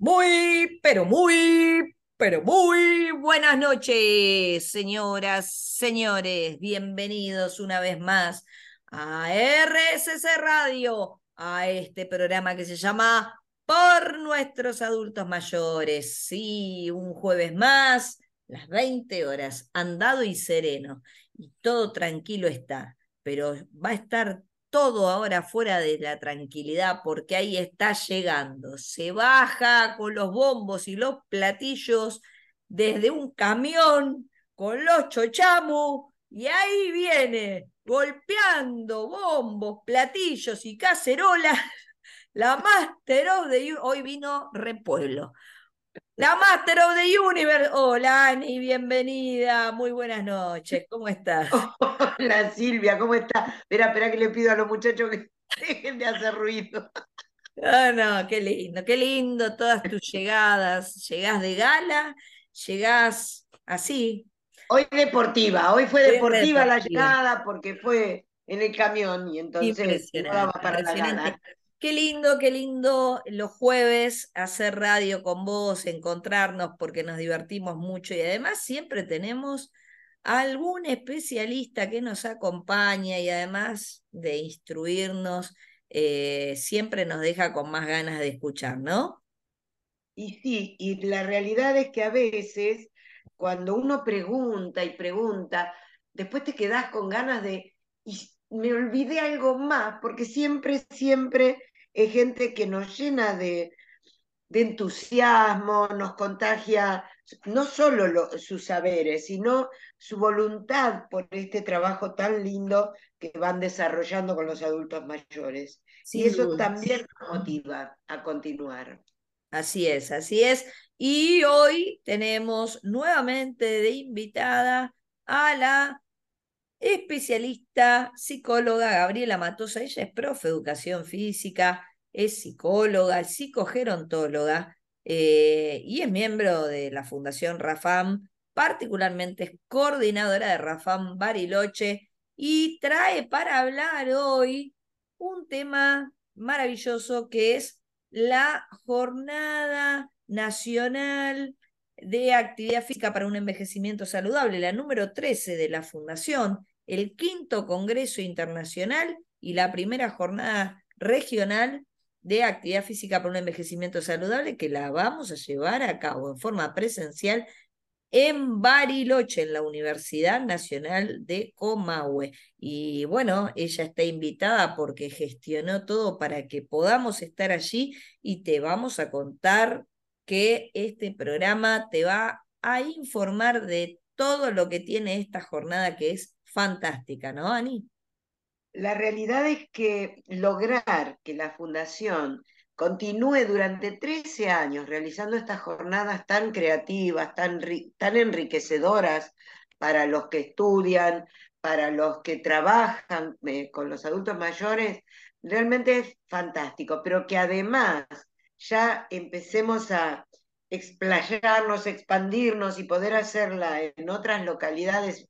Muy, pero muy, pero muy buenas noches, señoras, señores. Bienvenidos una vez más a RSC Radio, a este programa que se llama Por nuestros adultos mayores. Sí, un jueves más, las 20 horas, andado y sereno. Y todo tranquilo está, pero va a estar todo ahora fuera de la tranquilidad porque ahí está llegando. Se baja con los bombos y los platillos desde un camión con los chochamos y ahí viene golpeando bombos, platillos y cacerolas. La Master of the hoy vino Repueblo. La Master of the Universe. Hola, Ani, bienvenida. Muy buenas noches. ¿Cómo estás? Hola, Silvia, ¿cómo estás? Espera, espera que le pido a los muchachos que dejen de hacer ruido. Ah, no, qué lindo, qué lindo todas tus llegadas. Llegás de gala, llegás así. Hoy deportiva, hoy fue deportiva, la llegada porque fue en el camión y entonces no para la gala. Qué lindo, qué lindo los jueves hacer radio con vos, encontrarnos porque nos divertimos mucho y además siempre tenemos algún especialista que nos acompaña y además de instruirnos, eh, siempre nos deja con más ganas de escuchar, ¿no? Y sí, y la realidad es que a veces cuando uno pregunta y pregunta, después te quedas con ganas de, y me olvidé algo más, porque siempre, siempre es gente que nos llena de, entusiasmo, nos contagia no solo sus saberes, sino su voluntad por este trabajo tan lindo que van desarrollando con los adultos mayores. y eso también nos motiva a continuar. Así es, así es. Y hoy tenemos nuevamente de invitada a la especialista psicóloga Gabriela Matosa. Ella es profe de educación física, es psicóloga, psicogerontóloga eh, y es miembro de la Fundación Rafam, particularmente es coordinadora de Rafam Bariloche y trae para hablar hoy un tema maravilloso que es la Jornada Nacional de Actividad Física para un Envejecimiento Saludable, la número 13 de la Fundación, el quinto Congreso Internacional y la primera jornada regional de actividad física para un envejecimiento saludable que la vamos a llevar a cabo en forma presencial en Bariloche, en la Universidad Nacional de Comahue. Y bueno, ella está invitada porque gestionó todo para que podamos estar allí y te vamos a contar que este programa te va a informar de todo lo que tiene esta jornada que es fantástica, ¿no, Ani? La realidad es que lograr que la Fundación continúe durante 13 años realizando estas jornadas tan creativas, tan, tan enriquecedoras para los que estudian, para los que trabajan eh, con los adultos mayores, realmente es fantástico, pero que además ya empecemos a explayarnos, expandirnos y poder hacerla en otras localidades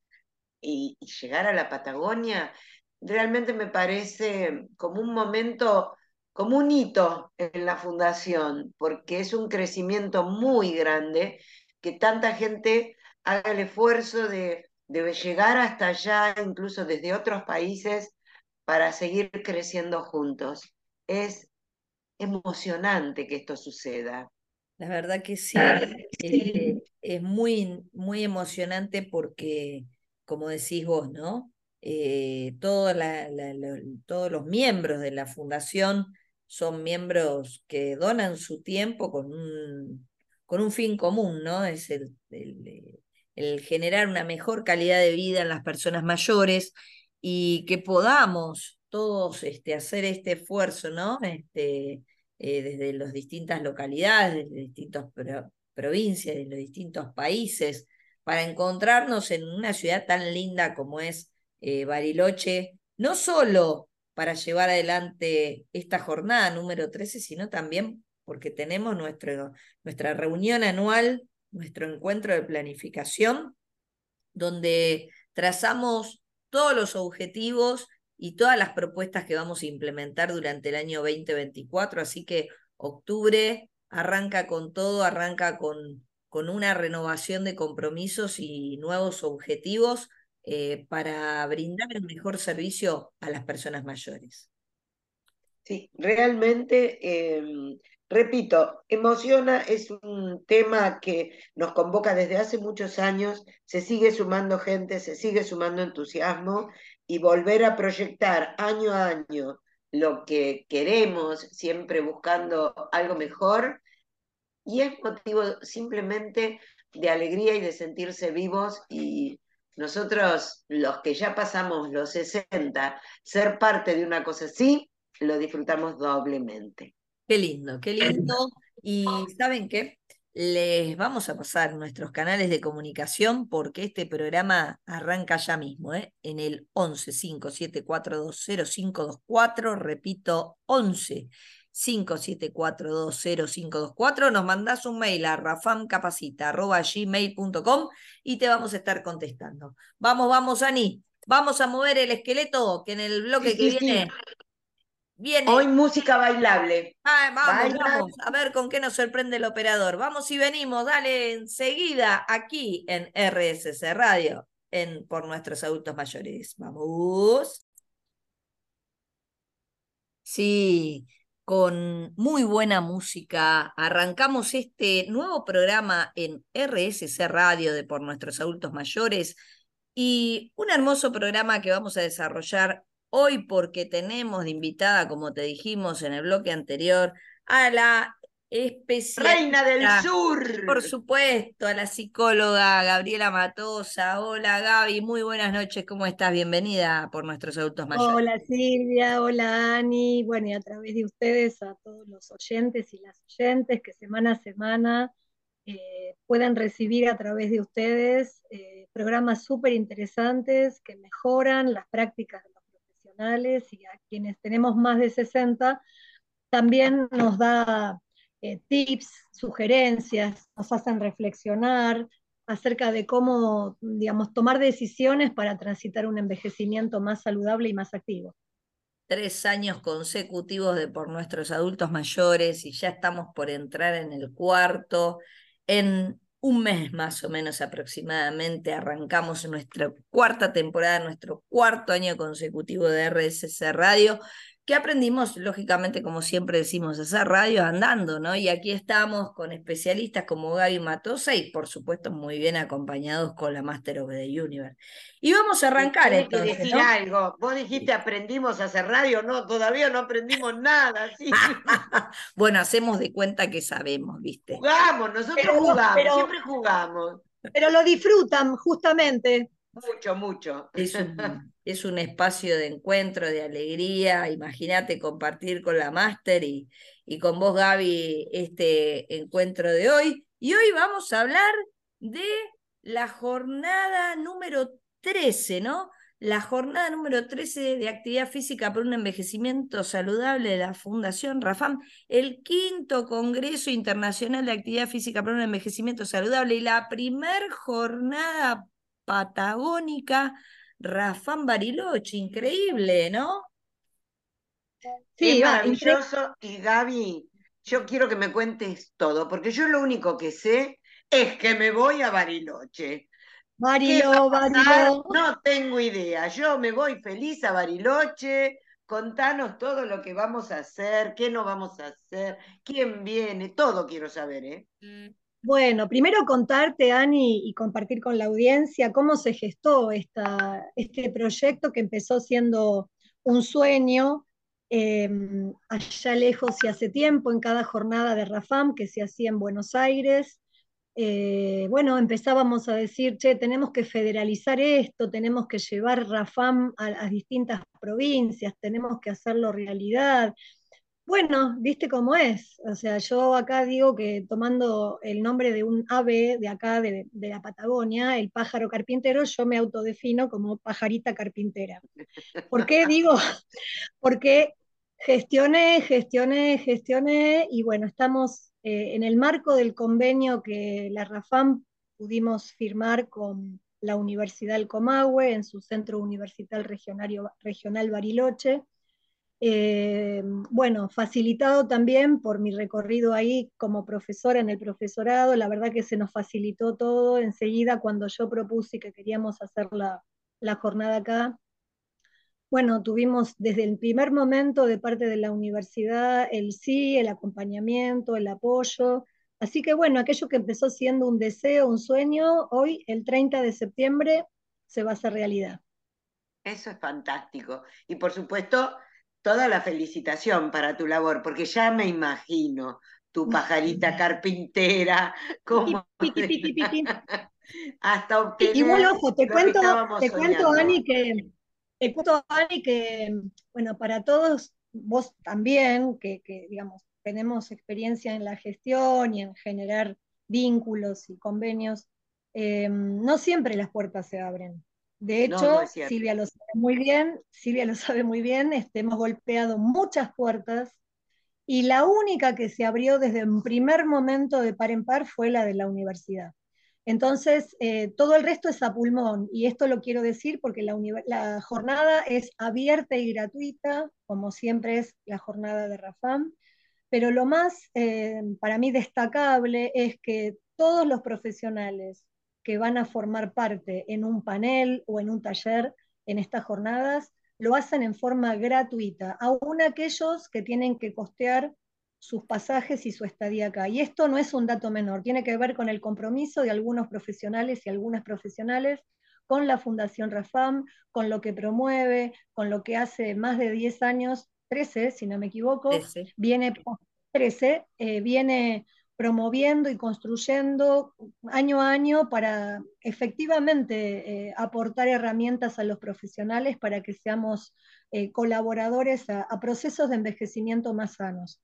y llegar a la Patagonia, realmente me parece como un momento, como un hito en la fundación, porque es un crecimiento muy grande que tanta gente haga el esfuerzo de, llegar hasta allá, incluso desde otros países, para seguir creciendo juntos. Es emocionante que esto suceda. La verdad que sí, eh, es muy, muy emocionante porque, como decís vos, ¿no? Eh, todos los miembros de la fundación son miembros que donan su tiempo con un, fin común, ¿no? Es el, el, generar una mejor calidad de vida en las personas mayores y que podamos todos este, hacer este esfuerzo, ¿no? Este, eh, desde las distintas localidades, desde distintas provincias, de los distintos países, para encontrarnos en una ciudad tan linda como es eh, Bariloche, no solo para llevar adelante esta jornada número 13, sino también porque tenemos nuestro, nuestra reunión anual, nuestro encuentro de planificación, donde trazamos todos los objetivos y todas las propuestas que vamos a implementar durante el año 2024. Así que octubre arranca con todo, arranca con, con una renovación de compromisos y nuevos objetivos eh, para brindar el mejor servicio a las personas mayores. Sí, realmente, em, repito, emociona, es un tema que nos convoca desde hace muchos años, se sigue sumando gente, se sigue sumando entusiasmo y volver a proyectar año a año lo que queremos, siempre buscando algo mejor, y es motivo simplemente de alegría y de sentirse vivos y nosotros, los que ya pasamos los 60, ser parte de una cosa así, lo disfrutamos doblemente. Qué lindo, qué lindo. Y ¿saben qué? Les vamos a pasar nuestros canales de comunicación porque este programa arranca ya mismo, ¿eh? en el 11 57420 repito, 11 574200524, nos mandás un mail a rafamcapacita.gmail.com y te vamos a estar contestando. Vamos, vamos, Ani, vamos a mover el esqueleto que en el bloque que viene... Viene. Hoy música bailable. vamos, vamos, a ver con qué nos sorprende el operador. Vamos y venimos, dale enseguida aquí en RSC Radio, en Por Nuestros Adultos Mayores. Vamos. Sí, con muy buena música. Arrancamos este nuevo programa en RSC Radio de Por Nuestros Adultos Mayores y un hermoso programa que vamos a desarrollar hoy porque tenemos de invitada, como te dijimos en el bloque anterior, a la Reina del Sur. Por supuesto, a la psicóloga Gabriela Matosa. Hola Gaby, muy buenas noches, ¿cómo estás? Bienvenida por nuestros adultos mayores. Hola Silvia, hola Ani, bueno, y a través de ustedes a todos los oyentes y las oyentes que semana a semana eh, puedan recibir a través de ustedes eh, programas súper interesantes que mejoran las prácticas de los profesionales y a quienes tenemos más de 60 también nos da eh, tips, sugerencias, nos hacen reflexionar acerca de cómo, digamos, tomar decisiones para transitar un envejecimiento más saludable y más activo. Tres años consecutivos de por nuestros adultos mayores y ya estamos por entrar en el cuarto. En un mes más o menos aproximadamente arrancamos nuestra cuarta temporada, nuestro cuarto año consecutivo de RSC Radio que aprendimos, lógicamente, como siempre decimos, a hacer radio andando, ¿no? Y aquí estamos con especialistas como Gaby Matosa y, por supuesto, muy bien acompañados con la Master of the Universe. Y vamos a arrancar esto. que decir algo. Vos dijiste aprendimos a hacer radio, no, todavía no aprendimos nada. ¿sí? bueno, hacemos de cuenta que sabemos, ¿viste? Jugamos, nosotros jugamos, siempre jugamos. Pero lo disfrutan, justamente. Mucho, mucho. Es un, es un espacio de encuentro, de alegría. Imagínate compartir con la máster y, y con vos, Gaby, este encuentro de hoy. Y hoy vamos a hablar de la jornada número 13, ¿no? La jornada número 13 de actividad física por un envejecimiento saludable de la Fundación Rafam, el quinto Congreso Internacional de Actividad Física por un Envejecimiento Saludable y la primer jornada patagónica Rafán Bariloche, increíble, ¿no? Sí, maravilloso. Y Gaby, yo quiero que me cuentes todo, porque yo lo único que sé es que me voy a Bariloche. Bariloche, No tengo idea. Yo me voy feliz a Bariloche. Contanos todo lo que vamos a hacer, qué no vamos a hacer, quién viene, todo quiero saber, ¿eh? Bueno, primero contarte, Ani, y compartir con la audiencia cómo se gestó este proyecto que empezó siendo un sueño em, allá lejos y hace tiempo, en cada jornada de Rafam que se hacía en Buenos Aires. Eh, bueno, empezábamos a decir, che, tenemos que federalizar esto, tenemos que llevar Rafam a las distintas provincias, tenemos que hacerlo realidad. Bueno, viste cómo es. O sea, yo acá digo que tomando el nombre de un ave de acá, de, la Patagonia, el pájaro carpintero, yo me autodefino como pajarita carpintera. ¿Por qué digo? Porque gestioné, gestioné, gestioné, y bueno, estamos eh, en el marco del convenio que la RAFAM pudimos firmar con la Universidad del Comahue en su centro universitario regional Bariloche Eh, bueno, facilitado también por mi recorrido ahí como profesora en el profesorado, la verdad que se nos facilitó todo enseguida cuando yo propuse que queríamos hacer la, la jornada acá. Bueno, tuvimos desde el primer momento de parte de la universidad el sí, el acompañamiento, el apoyo. Así que bueno, aquello que empezó siendo un deseo, un sueño, hoy, el 30 de septiembre, se va a hacer realidad. Eso es fantástico. Y por supuesto, toda la felicitación para tu labor, porque ya me imagino tu pajarita carpintera, como hasta obtener Igual, ojo, te cuento, te cuento, Ani, que te cuento, Ani, que, bueno, para todos, vos también, que, que, digamos, tenemos experiencia en la gestión y en generar vínculos y convenios, eh, no siempre las puertas se abren. De hecho, Silvia lo sabe muy bien, Silvia lo sabe muy bien, este, hemos golpeado muchas puertas y la única que se abrió desde un primer momento de par en par fue la de la universidad. Entonces, eh, todo el resto es a pulmón, y esto lo quiero decir porque la, jornada es abierta y gratuita, como siempre es la jornada de Rafam, pero lo más eh, para mí destacable es que todos los profesionales que van a formar parte en un panel o en un taller en estas jornadas, lo hacen en forma gratuita, aún aquellos que tienen que costear sus pasajes y su estadía acá. Y esto no es un dato menor, tiene que ver con el compromiso de algunos profesionales y algunas profesionales con la Fundación Rafam, con lo que promueve, con lo que hace más de 10 años, 13 si no me equivoco, viene 13, eh, viene promoviendo y construyendo año a año para efectivamente eh, aportar herramientas a los profesionales para que seamos eh, colaboradores a, procesos de envejecimiento más sanos.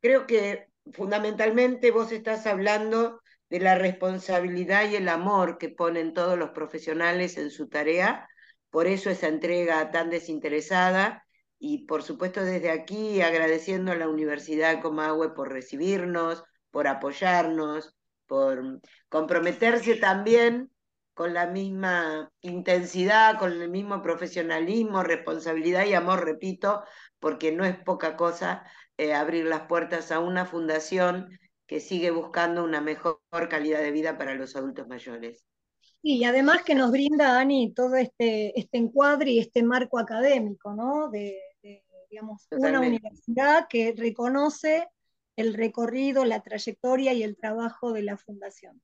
Creo que fundamentalmente vos estás hablando de la responsabilidad y el amor que ponen todos los profesionales en su tarea, por eso esa entrega tan desinteresada y por supuesto desde aquí agradeciendo a la Universidad Comahue por recibirnos, por apoyarnos, por comprometerse también con la misma intensidad, con el mismo profesionalismo, responsabilidad y amor, repito, porque no es poca cosa eh, abrir las puertas a una fundación que sigue buscando una mejor calidad de vida para los adultos mayores. Y además que nos brinda, Ani, todo este, este encuadre y este marco académico, ¿no? De, digamos, una universidad que reconoce el recorrido, la trayectoria y el trabajo de la fundación.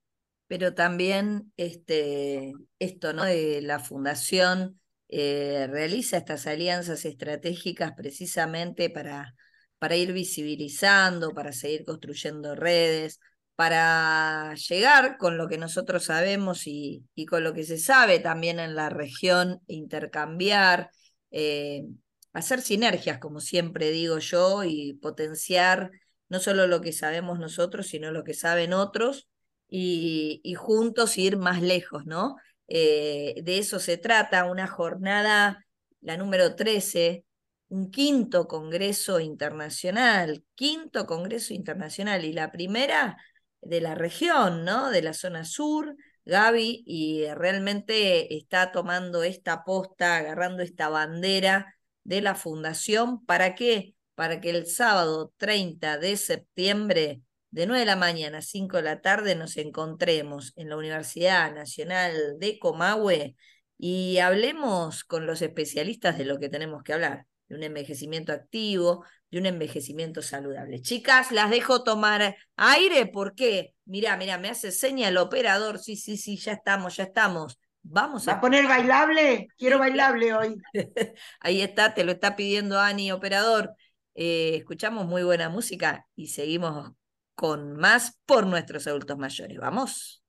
Pero también este, esto, ¿no? De la fundación eh, realiza estas alianzas estratégicas precisamente para, para ir visibilizando, para seguir construyendo redes, para llegar con lo que nosotros sabemos y, y con lo que se sabe también en la región, intercambiar. Eh, hacer sinergias, como siempre digo yo, y potenciar no solo lo que sabemos nosotros, sino lo que saben otros, y, juntos ir más lejos, ¿no? Eh, de eso se trata, una jornada, la número 13, un quinto Congreso Internacional, quinto Congreso Internacional, y la primera de la región, ¿no? De la zona sur, Gaby, y realmente está tomando esta posta, agarrando esta bandera de la Fundación. ¿Para qué? Para que el sábado 30 de septiembre, de 9 de la mañana a 5 de la tarde, nos encontremos en la Universidad Nacional de Comahue y hablemos con los especialistas de lo que tenemos que hablar, de un envejecimiento activo, de un envejecimiento saludable. Chicas, las dejo tomar aire porque, mira, mira, me hace seña el operador, sí, sí, sí, ya estamos, ya estamos. Vamos a... poner bailable? Quiero bailable hoy. Ahí está, te lo está pidiendo Ani, operador. Eh, escuchamos muy buena música y seguimos con más por nuestros adultos mayores. Vamos.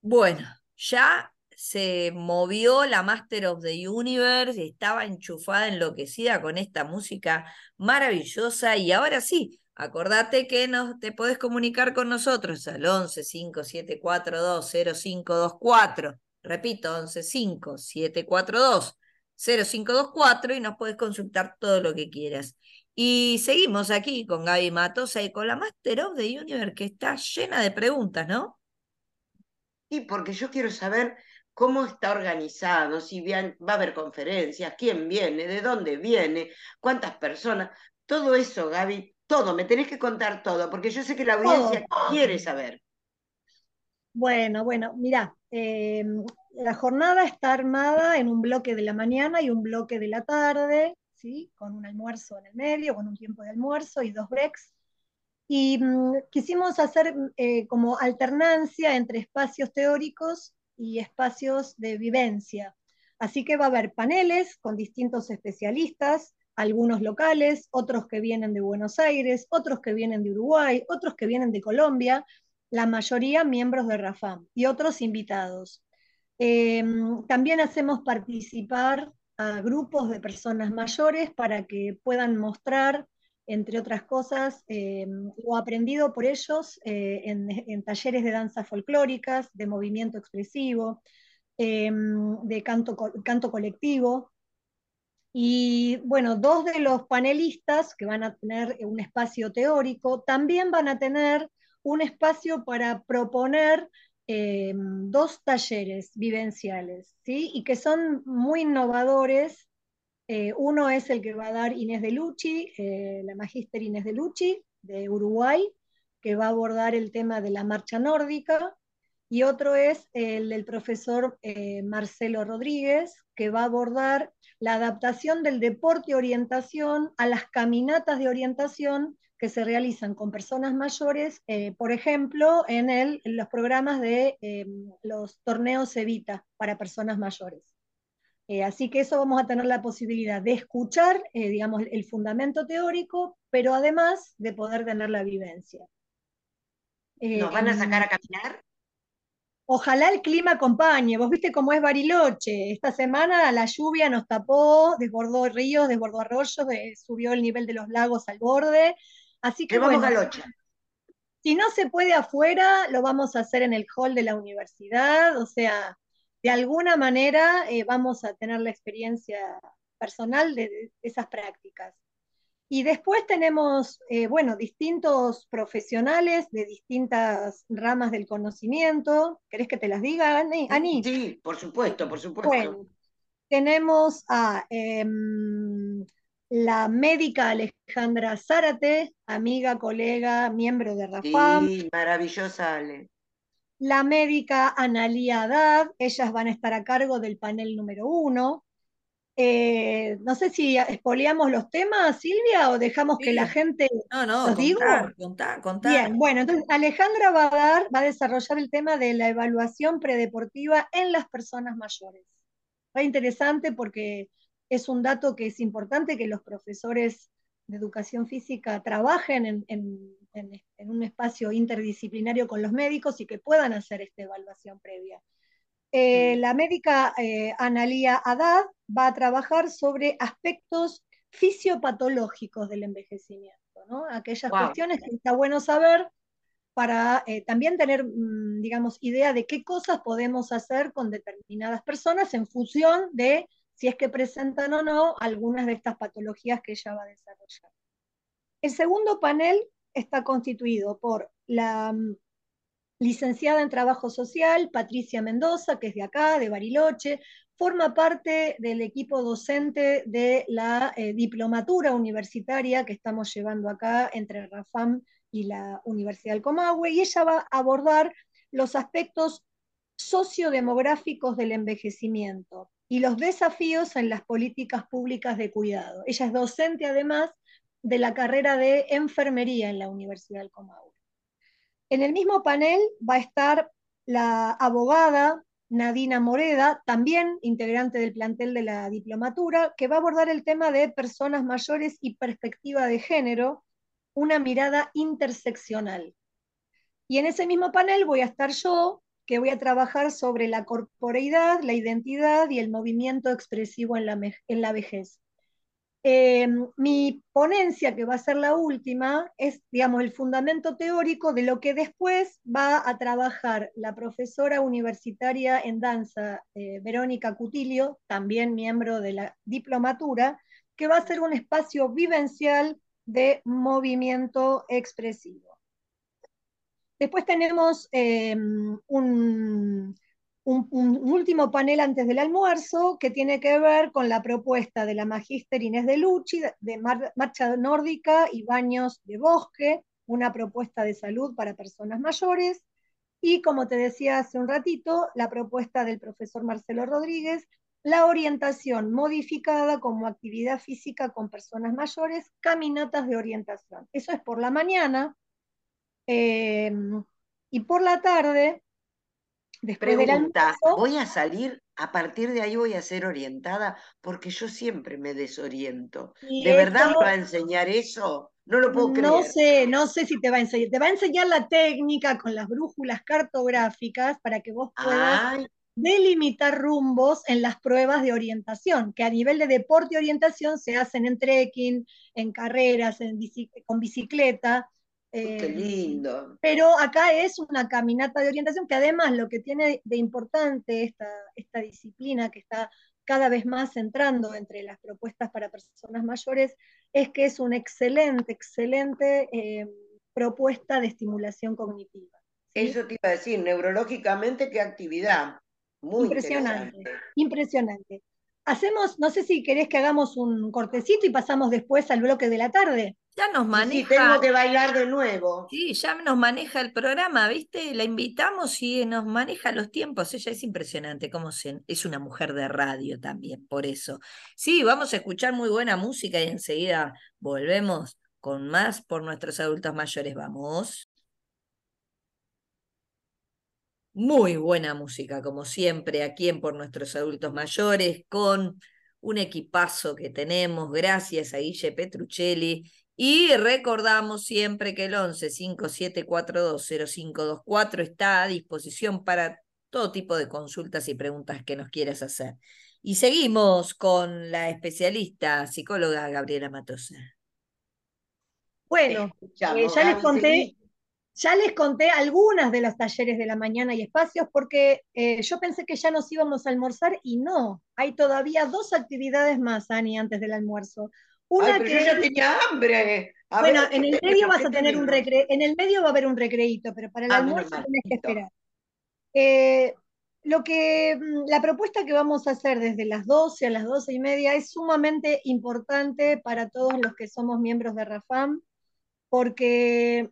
Bueno, ya se movió la Master of the Universe, estaba enchufada, enloquecida con esta música maravillosa y ahora sí, Acordate que no, te podés comunicar con nosotros al 11 5742 0524. Repito, 11 5742 0524 y nos podés consultar todo lo que quieras. Y seguimos aquí con Gaby Matosa y con la Master of the Universe que está llena de preguntas, ¿no? Sí, porque yo quiero saber cómo está organizado, si va a haber conferencias, quién viene, de dónde viene, cuántas personas, todo eso, Gaby, todo, me tenés que contar todo, porque yo sé que la audiencia quiere saber. Bueno, bueno, mira, eh, la jornada está armada en un bloque de la mañana y un bloque de la tarde, ¿sí? con un almuerzo en el medio, con un tiempo de almuerzo y dos breaks. Y mm, quisimos hacer eh, como alternancia entre espacios teóricos y espacios de vivencia. Así que va a haber paneles con distintos especialistas, algunos locales, otros que vienen de Buenos Aires, otros que vienen de Uruguay, otros que vienen de Colombia, la mayoría miembros de RAFAM y otros invitados. Em, también hacemos participar a grupos de personas mayores para que puedan mostrar, entre otras cosas, em, lo aprendido por ellos eh, en, talleres de danzas folclóricas, de movimiento expresivo, em, de canto, canto colectivo, y bueno, dos de los panelistas que van a tener un espacio teórico también van a tener un espacio para proponer eh, dos talleres vivenciales, ¿sí? Y que son muy innovadores. Eh, uno es el que va a dar Inés de Lucci, eh, la magíster Inés de Lucci, de Uruguay, que va a abordar el tema de la marcha nórdica, y otro es el del profesor Marcelo Rodríguez, que va a abordar la adaptación del deporte orientación a las caminatas de orientación que se realizan con personas mayores, eh, por ejemplo, en, el, los programas de eh, los torneos Evita para personas mayores. Eh, así que eso vamos a tener la posibilidad de escuchar, digamos, el fundamento teórico, pero además de poder tener la vivencia. ¿Nos van a sacar a caminar? Ojalá el clima acompañe. Vos viste cómo es Bariloche. Esta semana la lluvia nos tapó, desbordó ríos, desbordó arroyos, subió el nivel de los lagos al borde. Así que vamos bueno, si no se puede afuera, lo vamos a hacer en el hall de la universidad. O sea, de alguna manera eh, vamos a tener la experiencia personal de esas prácticas. Y después tenemos, eh, bueno, distintos profesionales de distintas ramas del conocimiento. ¿Querés que te las diga, Ani? Sí, por supuesto, por supuesto. Bueno, tenemos a em, la médica Alejandra Zárate, amiga, colega, miembro de RAFAM. Sí, maravillosa Ale. La médica Analía Haddad, ellas van a estar a cargo del panel número uno. Eh, no sé si expoliamos los temas, Silvia, o dejamos que la gente no, no, los diga. Contar, Bien, bueno, entonces Alejandra va a dar, va a desarrollar el tema de la evaluación predeportiva en las personas mayores. Va interesante porque es un dato que es importante que los profesores de educación física trabajen en, en un espacio interdisciplinario con los médicos y que puedan hacer esta evaluación previa. Eh, la médica eh, Analía Haddad va a trabajar sobre aspectos fisiopatológicos del envejecimiento, ¿no? aquellas cuestiones que está bueno saber para eh, también tener, mm, digamos, idea de qué cosas podemos hacer con determinadas personas en función de si es que presentan o no algunas de estas patologías que ella va a desarrollar. El segundo panel está constituido por la mm, licenciada en Trabajo Social, Patricia Mendoza, que es de acá, de Bariloche, forma parte del equipo docente de la eh, diplomatura universitaria que estamos llevando acá entre RAFAM y la Universidad del Comahue, y ella va a abordar los aspectos sociodemográficos del envejecimiento y los desafíos en las políticas públicas de cuidado. Ella es docente además de la carrera de enfermería en la Universidad del Comahue. En el mismo panel va a estar la abogada Nadina Moreda, también integrante del plantel de la diplomatura, que va a abordar el tema de personas mayores y perspectiva de género, una mirada interseccional. Y en ese mismo panel voy a estar yo, que voy a trabajar sobre la corporeidad, la identidad y el movimiento expresivo en la, en la vejez. Eh, mi ponencia, que va a ser la última, es, digamos, el fundamento teórico de lo que después va a trabajar la profesora universitaria en danza, eh, Verónica Cutilio, también miembro de la diplomatura, que va a ser un espacio vivencial de movimiento expresivo. Después tenemos eh, un un, último panel antes del almuerzo que tiene que ver con la propuesta de la magíster Inés de Lucci de, marcha nórdica y baños de bosque, una propuesta de salud para personas mayores, y como te decía hace un ratito, la propuesta del profesor Marcelo Rodríguez, la orientación modificada como actividad física con personas mayores, caminatas de orientación. Eso es por la mañana. Eh, y por la tarde Después Pregunta, ¿voy a salir? A partir de ahí voy a ser orientada porque yo siempre me desoriento. ¿De verdad me va a enseñar eso? No lo puedo creer. No sé, no sé si te va a enseñar. Te va a enseñar la técnica con las brújulas cartográficas para que vos puedas delimitar rumbos en las pruebas de orientación, que a nivel de deporte y orientación se hacen en trekking, en carreras, en con bicicleta. Qué eh, lindo. Pero acá es una caminata de orientación que además lo que tiene de importante esta, esta disciplina que está cada vez más entrando entre las propuestas para personas mayores es que es una excelente, excelente eh, propuesta de estimulación cognitiva. Eso te iba a decir, neurológicamente, qué actividad. Muy impresionante, impresionante. Hacemos, no sé si querés que hagamos un cortecito y pasamos después al bloque de la tarde. Ya nos maneja. Sí, tengo que bailar de nuevo. Sí, ya nos maneja el programa, ¿viste? La invitamos y nos maneja los tiempos. Ella es impresionante, como es una mujer de radio también, por eso. Sí, vamos a escuchar muy buena música y enseguida volvemos con más por nuestros adultos mayores. Vamos. Muy buena música, como siempre, aquí en Por Nuestros Adultos Mayores, con un equipazo que tenemos, gracias a Guille Petruccelli. Y recordamos siempre que el 11 5742 0524 está a disposición para todo tipo de consultas y preguntas que nos quieras hacer. Y seguimos con la especialista psicóloga Gabriela Matosa. Bueno, eh, ya les conté ya les conté algunas de los talleres de la mañana y espacios porque eh, yo pensé que ya nos íbamos a almorzar y no, hay todavía dos actividades más, Ani, antes del almuerzo. Una que yo ya tenía hambre. bueno, en el medio vas a tener un recre... en el medio va a haber un recreito, pero para el ah, almuerzo tenés que esperar. Eh, lo que, mm, la propuesta que vamos a hacer desde las 12 a las 12 y media es sumamente importante para todos los que somos miembros de RAFAM, porque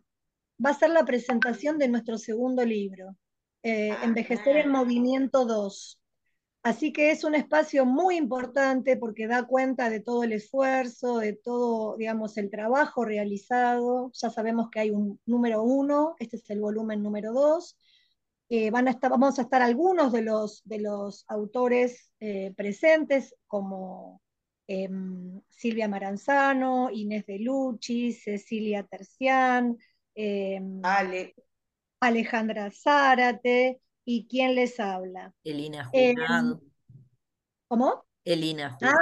va a ser la presentación de nuestro segundo libro, eh, ah, Envejecer en Movimiento 2. Así que es un espacio muy importante porque da cuenta de todo el esfuerzo, de todo, digamos, el trabajo realizado. Ya sabemos que hay un número uno, este es el volumen número dos. Eh, van a estar, vamos a estar algunos de los, de los autores eh, presentes, como em, Silvia Maranzano, Inés de Lucci, Cecilia Tercián, Em, Alejandra Zárate y quién les habla. Elina em, Jurado. ¿Cómo? Elina ah,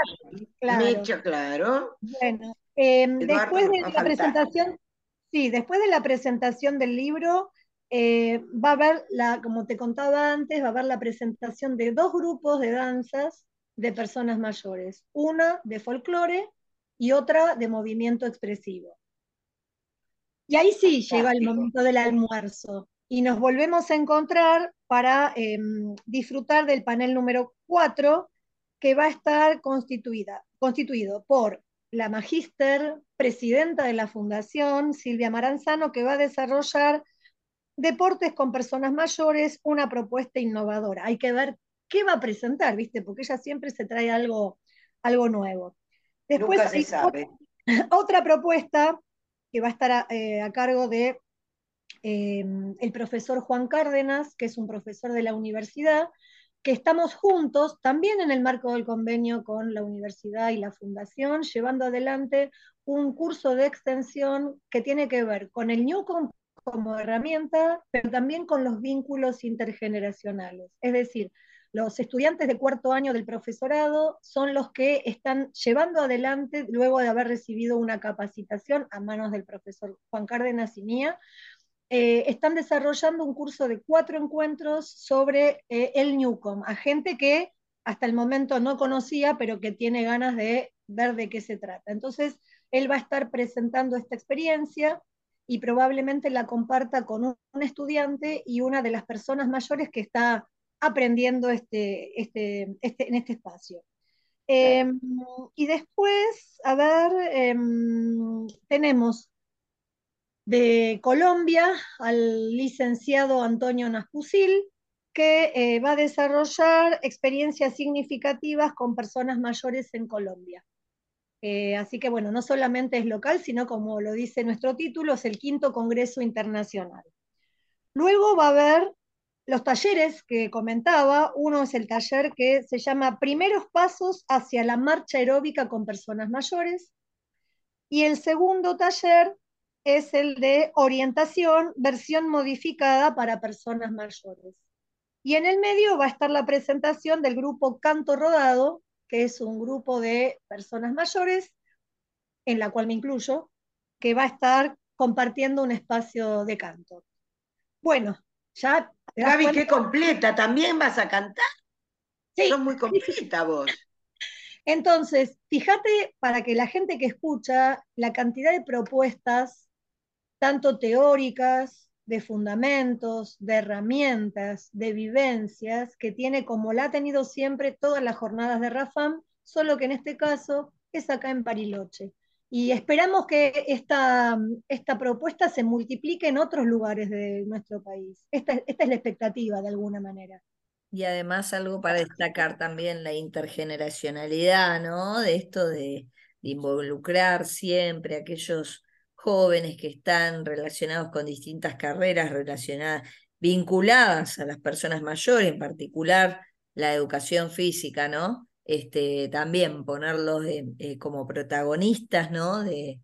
Jurado. claro. claro. Bueno, em, después de la presentación, sí, después de la presentación del libro, eh, va a haber, la, como te contaba antes, va a haber la presentación de dos grupos de danzas de personas mayores, una de folclore y otra de movimiento expresivo. Y ahí sí llega el momento del almuerzo y nos volvemos a encontrar para em, disfrutar del panel número 4 que va a estar constituida, constituido por la magíster presidenta de la fundación, Silvia Maranzano, que va a desarrollar deportes con personas mayores, una propuesta innovadora. Hay que ver qué va a presentar, ¿viste? Porque ella siempre se trae algo, algo nuevo. Después, Nunca se sabe. Otra propuesta que va a estar a, eh, cargo de eh, el profesor Juan Cárdenas, que es un profesor de la universidad, que estamos juntos, también en el marco del convenio con la universidad y la fundación, llevando adelante un curso de extensión que tiene que ver con el Newcom como herramienta, pero también con los vínculos intergeneracionales. Es decir, los estudiantes de cuarto año del profesorado son los que están llevando adelante, luego de haber recibido una capacitación a manos del profesor Juan Cárdenas y mía, eh, están desarrollando un curso de cuatro encuentros sobre eh, el Newcom, a gente que hasta el momento no conocía, pero que tiene ganas de ver de qué se trata. Entonces, él va a estar presentando esta experiencia y probablemente la comparta con un estudiante y una de las personas mayores que está aprendiendo este, este, este, en este espacio. Em, y después, a ver, em, tenemos de Colombia al licenciado Antonio Naspusil, que eh, va a desarrollar experiencias significativas con personas mayores en Colombia. Eh, así que bueno, no solamente es local, sino como lo dice nuestro título, es el quinto Congreso Internacional. Luego va a haber los talleres que comentaba. Uno es el taller que se llama Primeros Pasos hacia la Marcha Aeróbica con Personas Mayores. Y el segundo taller es el de orientación, versión modificada para personas mayores. Y en el medio va a estar la presentación del grupo Canto Rodado, que es un grupo de personas mayores, en la cual me incluyo, que va a estar compartiendo un espacio de canto. Bueno, ya... Gaby, qué completa, ¿también vas a cantar? Sí. Sos muy completa vos. Entonces, fíjate para que la gente que escucha la cantidad de propuestas, tanto teóricas, de fundamentos, de herramientas, de vivencias que tiene como la ha tenido siempre todas las jornadas de Rafam, solo que en este caso es acá en Pariloche. Y esperamos que esta, esta propuesta se multiplique en otros lugares de nuestro país. Esta, esta es la expectativa de alguna manera. Y además algo para destacar también la intergeneracionalidad, ¿no? De esto de, de involucrar siempre a aquellos jóvenes que están relacionados con distintas carreras relacionadas, vinculadas a las personas mayores, en particular la educación física, ¿no? Este, también ponerlos eh, como protagonistas, ¿no? De,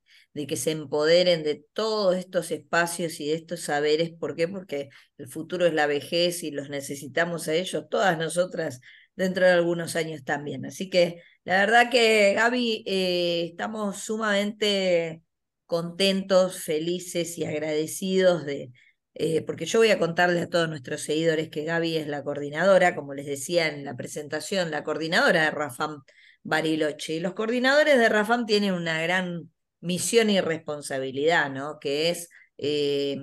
que se empoderen de todos estos espacios y de estos saberes. ¿Por qué? Porque el futuro es la vejez y los necesitamos a ellos, todas nosotras, dentro de algunos años también. Así que la verdad que, Gaby, eh, estamos sumamente contentos, felices y agradecidos de, eh, porque yo voy a contarle a todos nuestros seguidores que Gaby es la coordinadora, como les decía en la presentación, la coordinadora de Rafam Bariloche. Y los coordinadores de Rafam tienen una gran misión y responsabilidad, ¿no? Que es eh,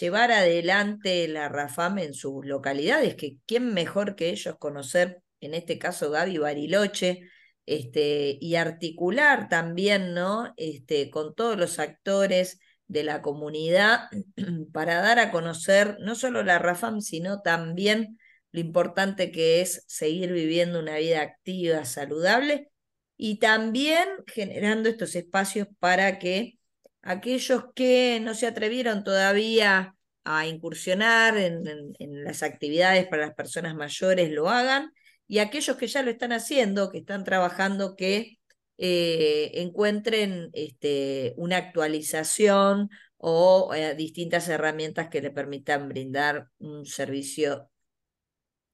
llevar adelante la Rafam en sus localidades, que quién mejor que ellos conocer, en este caso Gaby Bariloche, este, y articular también, ¿no? Este, con todos los actores de la comunidad para dar a conocer no solo la RAFAM, sino también lo importante que es seguir viviendo una vida activa, saludable, y también generando estos espacios para que aquellos que no se atrevieron todavía a incursionar en, en las actividades para las personas mayores lo hagan y aquellos que ya lo están haciendo, que están trabajando, que eh, encuentren este, una actualización o eh, distintas herramientas que le permitan brindar un servicio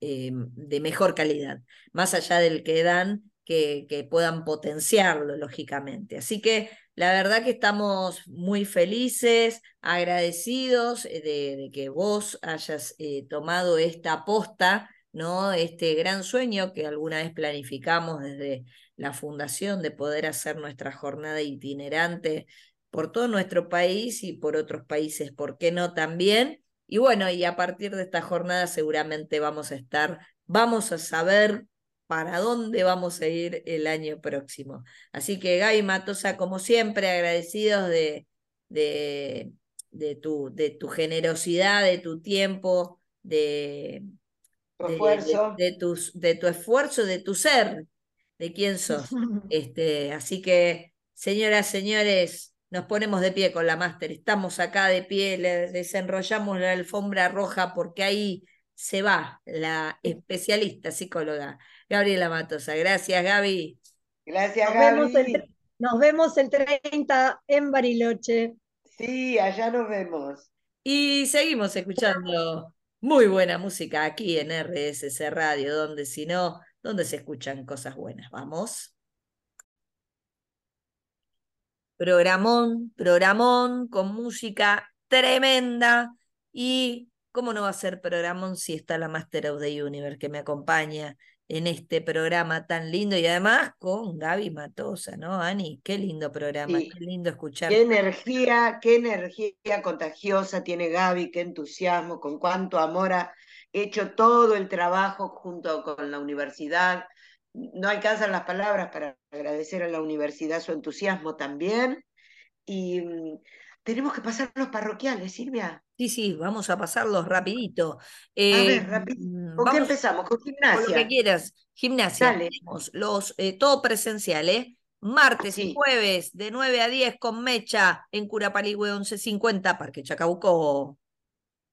eh, de mejor calidad, más allá del que dan, que, que, puedan potenciarlo, lógicamente. Así que la verdad que estamos muy felices, agradecidos de, que vos hayas tomado esta aposta ¿no? Este gran sueño que alguna vez planificamos desde la fundación de poder hacer nuestra jornada itinerante por todo nuestro país y por otros países, ¿por qué no también? Y bueno, y a partir de esta jornada seguramente vamos a estar, vamos a saber para dónde vamos a ir el año próximo. Así que Gaby Matosa, como siempre, agradecidos de, de, de, tu, de tu generosidad, de tu tiempo, de, de, tus, de tu esfuerzo, de tu ser, de quién sos. Este, así que, señoras, señores, nos ponemos de pie con la máster. Estamos acá de pie, le desenrollamos la alfombra roja porque ahí se va la especialista psicóloga Gabriela Matosa. Gracias, Gaby. Gracias, nos Gaby. Vemos el, nos vemos el 30 en Bariloche. Sí, allá nos vemos. Y seguimos escuchando muy buena música aquí en RSC Radio, donde si no, donde se escuchan cosas buenas. Vamos. Programón, programón con música tremenda. Y cómo no va a ser programón si está la Master of the Universe que me acompaña en este programa tan lindo y además con Gaby Matosa, ¿no, Ani? Qué lindo programa, qué lindo escuchar. Qué energía, qué energía contagiosa tiene Gaby, qué entusiasmo, con cuánto amor a hecho todo el trabajo junto con la universidad. No alcanzan las palabras para agradecer a la universidad su entusiasmo también. Y mm, tenemos que pasar los parroquiales, Silvia. Sí, sí, vamos a pasarlos rapidito. a Eh, ver, rapidito. mm, ¿Con qué empezamos? Con con lo que gimnasia. quieras. Gimnasia, tenemos los, eh, todo presencial, ¿eh? Martes y jueves de 9 a 10 con Mecha en Curapaligüe 1150, Parque Chacabuco.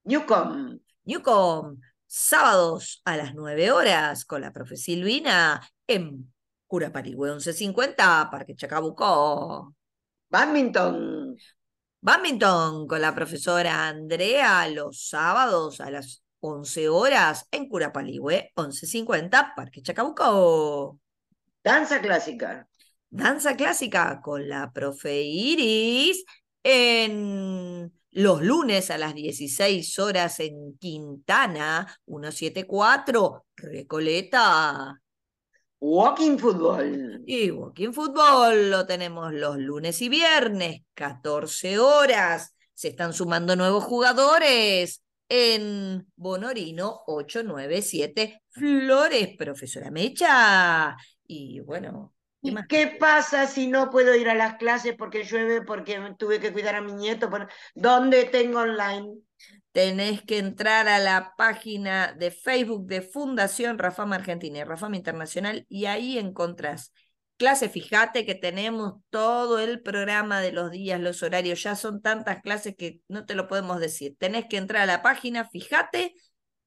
Newcom. Newcom, sábados a las 9 horas con la profe Silvina en Curapaligüe 1150, Parque Chacabuco. Badminton. Badminton con la profesora Andrea los sábados a las 11 horas en Curapaligüe 1150, Parque Chacabuco. Danza clásica. Danza clásica con la profe Iris en los lunes a las 16 horas en Quintana 174, Recoleta. Walking football. Y Walking Fútbol lo tenemos los lunes y viernes, 14 horas. Se están sumando nuevos jugadores en Bonorino 897 Flores, profesora Mecha. Y bueno, ¿qué Qué pasa si no puedo ir a las clases porque llueve, porque tuve que cuidar a mi nieto? ¿Dónde tengo online? Tenés que entrar a la página de Facebook de Fundación Rafam Argentina y Rafam Internacional y ahí encontrás clases. Fíjate que tenemos todo el programa de los días, los horarios. Ya son tantas clases que no te lo podemos decir. Tenés que entrar a la página, fíjate,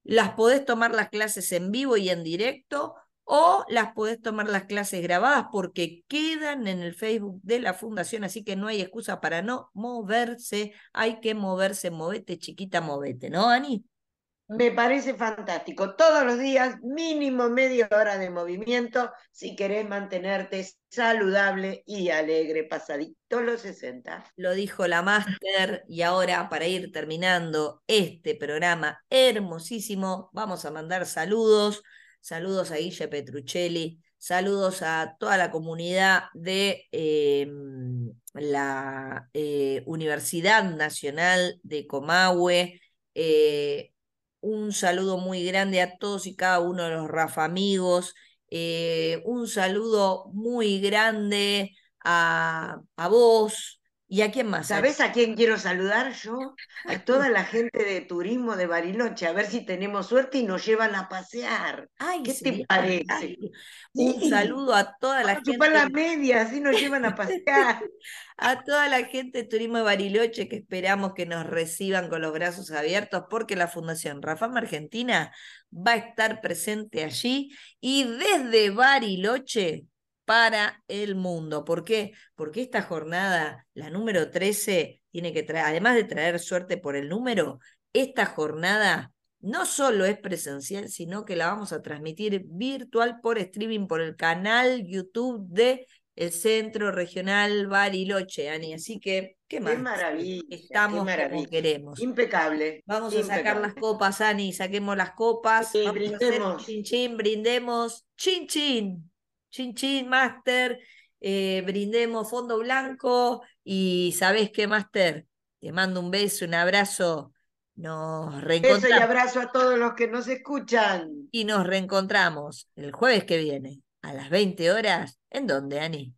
las podés tomar las clases en vivo y en directo o las podés tomar las clases grabadas porque quedan en el Facebook de la Fundación, así que no hay excusa para no moverse. Hay que moverse, movete, chiquita, movete, ¿no, Ani? Me parece fantástico. Todos los días, mínimo media hora de movimiento si querés mantenerte saludable y alegre, pasadito los 60. Lo dijo la máster y ahora para ir terminando este programa hermosísimo, vamos a mandar saludos, saludos a Guille Petruccelli, saludos a toda la comunidad de eh, la eh, Universidad Nacional de Comahue, eh, un saludo muy grande a todos y cada uno de los Rafa amigos, eh, un saludo muy grande a, a vos, ¿Y a quién más? ¿Sabés a quién quiero saludar yo? A toda la gente de turismo de Bariloche, a ver si tenemos suerte y nos llevan a pasear. Ay, ¿Qué te sería parece? Un Sí. saludo a toda la Vamos gente. la media, así nos llevan a pasear. A toda la gente de Turismo de Bariloche que esperamos que nos reciban con los brazos abiertos porque la Fundación Rafam Argentina va a estar presente allí y desde Bariloche para el mundo. ¿Por qué? Porque esta jornada, la número 13, tiene que traer, además de traer suerte por el número, esta jornada no solo es presencial, sino que la vamos a transmitir virtual por streaming por el canal YouTube de el Centro Regional Bariloche, Ani. Así que, ¿qué más? Qué maravilla, Estamos qué como maravilla. queremos. Impecable. Vamos a sacar las copas, Ani, saquemos las copas. Sí, Vamos a hacer brindemos. chin chin, brindemos, chin chin, chin chin, Master. eh, brindemos fondo blanco y ¿sabés qué, Master? Te mando un beso, un abrazo. Nos Beso y reencontramos abrazo a todos los que nos escuchan. y nos reencontramos el jueves que viene a las 20 horas. ¿En dónde, Ani?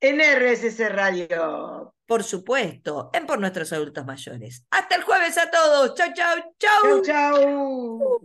En RSC Radio. Por supuesto, en Por Nuestros Adultos Mayores. Hasta el jueves a todos. Chau, chau, Chau, chau. chau.